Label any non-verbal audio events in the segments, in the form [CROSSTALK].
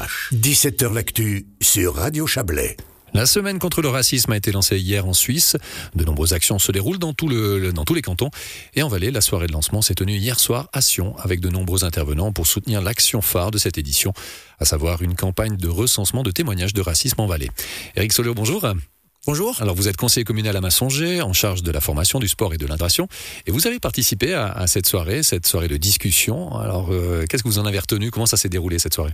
RCH. 17h L'actu sur Radio Chablais. La semaine contre le racisme a été lancée hier en Suisse. De nombreuses actions se déroulent dans, tout le, dans tous les cantons. Et en Valais, la soirée de lancement s'est tenue hier soir à Sion avec de nombreux intervenants pour soutenir l'action phare de cette édition, à savoir une campagne de recensement de témoignages de racisme en Valais. Eric Solio, bonjour. Bonjour. Alors vous êtes conseiller communal à Massonger, en charge de la formation, du sport et de l'intégration, et vous avez participé à, cette soirée, cette soirée de discussion. Alors euh, qu'est-ce que vous en avez retenu? Comment ça s'est déroulé cette soirée?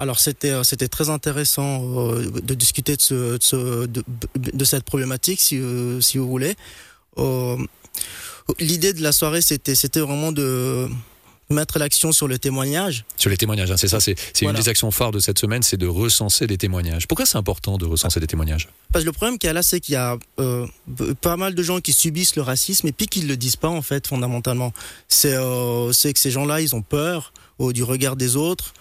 Alors c'était euh, c'était très intéressant euh, de discuter de, ce, de, cette problématique si si vous voulez. L'idée de la soirée c'était c'était vraiment de mettre l'action sur le témoignage. Sur les témoignages, hein, c'est ça, c'est une des actions phares de cette semaine, c'est de recenser des témoignages. Pourquoi c'est important de recenser des témoignages? Parce que le problème qu'il y a là, c'est qu'il y a euh, pas mal de gens qui subissent le racisme et puis qui ne le disent pas en fait, fondamentalement. C'est euh, que ces gens-là, ils ont peur du regard des autres,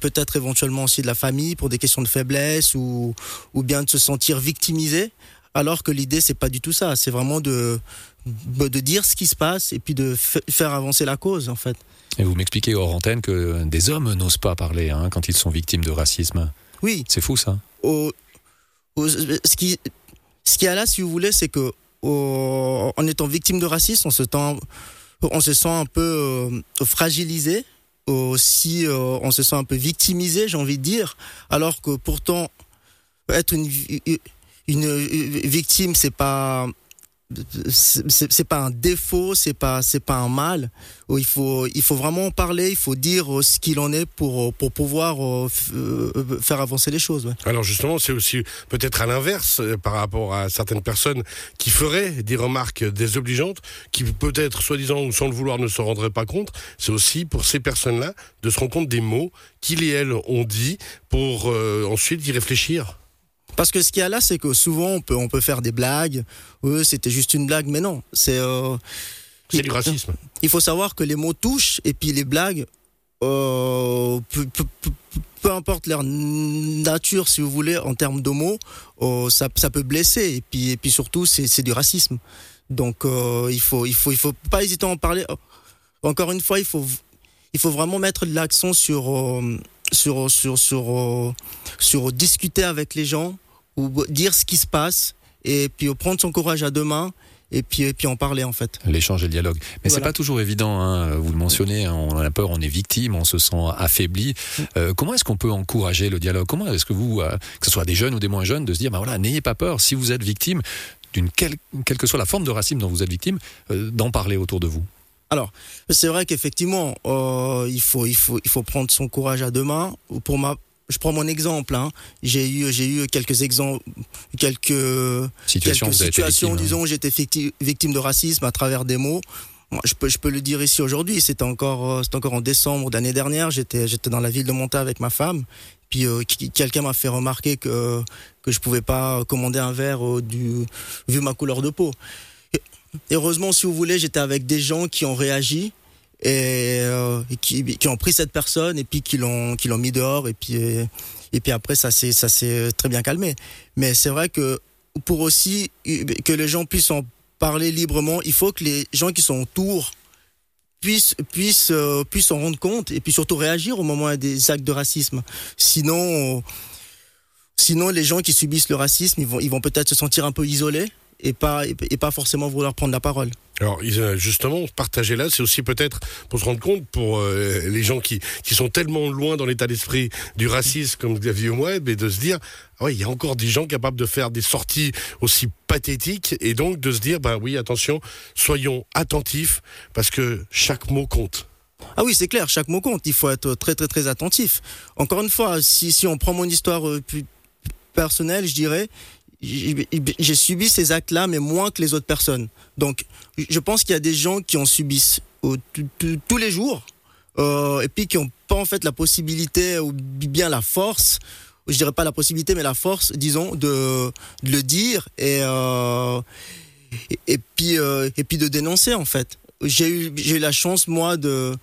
peut-être éventuellement aussi de la famille pour des questions de faiblesse ou, ou bien de se sentir victimisé. Alors que l'idée, c'est pas du tout ça. C'est vraiment de, de dire ce qui se passe et puis de faire avancer la cause, en fait. Et vous m'expliquez hors antenne que des hommes n'osent pas parler hein, quand ils sont victimes de racisme. Oui. C'est fou ça. ce qui, ce qui a là, si vous voulez, c'est que en étant victime de racisme, on se, on se sent un peu euh, fragilisé. Aussi, euh, on se sent un peu victimisé, j'ai envie de dire. Alors que pourtant, être une, une victime, c'est pas c'est pas un défaut, c'est pas c'est pas un mal. Il faut il faut vraiment en parler, il faut dire euh, ce qu'il en est pour pour pouvoir euh, euh, faire avancer les choses. Alors justement, c'est aussi peut-être à l'inverse par rapport à certaines personnes qui feraient des remarques désobligeantes, qui peut-être soi-disant ou sans le vouloir ne se rendraient pas compte. C'est aussi pour ces personnes-là de se rendre compte des mots qu'ils et elles ont dit pour ensuite y réfléchir. Parce que ce qu'il y a là, c'est que souvent on peut on peut faire des blagues. Oui, c'était juste une blague, mais non, c'est euh, du racisme. Il faut savoir que les mots touchent et puis les blagues, euh, peu, importe leur nature, si vous voulez, en termes de mots, euh, ça, ça, peut blesser et puis et puis surtout c'est du racisme. Donc euh, il faut il faut il faut pas hésiter à en parler. Encore une fois, il faut il faut vraiment mettre l'accent sur euh, sur sur sur sur discuter avec les gens ou dire ce qui se passe et puis prendre son courage à deux mains et puis, et puis en parler en fait. L'échange et le dialogue. Mais c'est pas toujours évident, hein. vous le mentionnez, hein. on a peur, on est victime, on se sent affaibli. Euh, comment est-ce qu'on peut encourager le dialogue? Comment est-ce que vous, euh, que ce soit des jeunes ou des moins jeunes, de se dire, bah voilà, n'ayez pas peur, si vous êtes victime d'une quelle, quelle que soit la forme de racisme dont vous êtes victime, euh, d'en parler autour de vous alors, c'est vrai qu'effectivement, il faut, il faut, il faut prendre son courage à deux mains. Pour ma, je prends mon exemple. Hein. J'ai eu, j'ai eu quelques exemples, quelques situations, quelques situations hein. disons, j'étais victime de racisme à travers des mots. je peux, je peux le dire ici aujourd'hui. C'était encore, euh, c'était encore en décembre d'année dernière. J'étais, j'étais dans la ville de Monta avec ma femme. Puis euh, quelqu'un m'a fait remarquer que que je pouvais pas commander un verre euh, du vu ma couleur de peau. heureusement, si vous voulez, j'étais avec des gens qui ont réagi et, euh, qui, ont pris cette personne et puis qui l'ont qui l'ont mis dehors et puis et puis après ça s'est ça s'est très bien calmé. Mais c'est vrai que pour aussi que les gens puissent en parler librement, il faut que les gens qui sont autour puissent puissent euh, puissent s'en rendre compte et puis surtout réagir au moment des actes de racisme. Sinon sinon les gens qui subissent le racisme, ils vont ils vont peut-être se sentir un peu isolés et pas et pas forcément vouloir prendre la parole. Alors justement, partager là, c'est aussi peut-être pour se rendre compte pour euh, les gens qui, qui sont tellement loin dans l'état d'esprit du racisme comme Xavier Webb et de se dire, ah il y a encore des gens capables de faire des sorties aussi pathétiques et donc de se dire, bah oui, attention, soyons attentifs parce que chaque mot compte. Ah oui, c'est clair, chaque mot compte. Il faut être très très très attentif. Encore une fois, si, si on prend mon histoire euh, plus personnelle, je dirais, j'ai subi ces actes-là, mais moins que les autres personnes. Donc, je pense qu'il y a des gens qui en subissent tous les jours, euh, et puis qui n'ont pas en fait la possibilité ou bien la force, je dirais pas la possibilité, mais la force, disons, de, le dire et euh, et, puis euh, et puis de dénoncer en fait. J'ai eu j'ai eu la chance moi de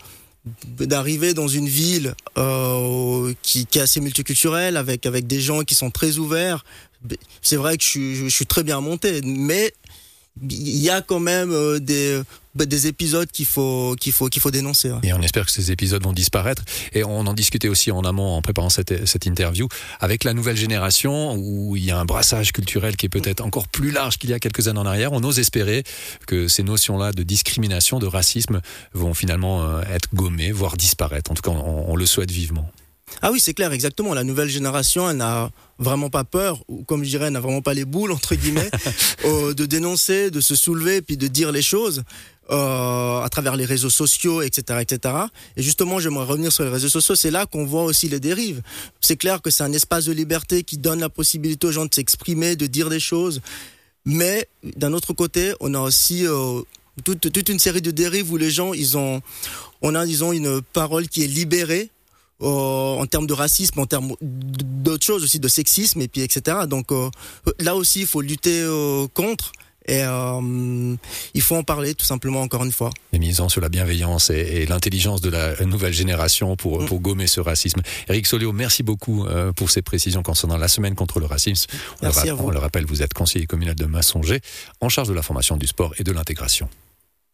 d'arriver dans une ville euh, qui, qui, est assez multiculturelle avec avec des gens qui sont très ouverts. C'est vrai que je je suis, très bien monté mais il y a quand même euh, des, bah, des épisodes qu'il faut, qu'il faut, qu'il faut dénoncer. Et on espère que ces épisodes vont disparaître. Et on en discutait aussi en amont, en préparant cette, cette interview, avec la nouvelle génération, où il y a un brassage culturel qui est peut-être encore plus large qu'il y a quelques années en arrière. On ose espérer que ces notions-là de discrimination, de racisme, vont finalement euh, être gommées, voire disparaître. En tout cas, on le souhaite vivement. Ah oui, c'est clair, exactement. La nouvelle génération, elle n'a vraiment pas peur, ou comme je dirais, elle n'a vraiment pas les boules, entre guillemets, [LAUGHS] euh, de dénoncer, de se soulever, puis de dire les choses euh, à travers les réseaux sociaux, etc., etc. Et justement, j'aimerais revenir sur les réseaux sociaux. C'est là qu'on voit aussi les dérives. C'est clair que c'est un espace de liberté qui donne la possibilité aux gens de s'exprimer, de dire des choses. Mais d'un autre côté, on a aussi euh, toute, toute une série de dérives où les gens, ils ont, on a, disons, une parole qui est libérée en termes de racisme, en termes d'autres choses aussi, de sexisme et puis etc. Donc euh, là aussi, il faut lutter euh, contre. Et euh, il faut en parler tout simplement encore une fois. Et misant sur la bienveillance et, et l'intelligence de la nouvelle génération pour, Mm. pour gommer ce racisme. Eric Solio, merci beaucoup euh, pour ces précisions concernant la semaine contre le racisme. On, Merci le, à vous. on le rappelle, vous êtes conseiller communal de Massonger, en charge de la formation du sport et de l'intégration.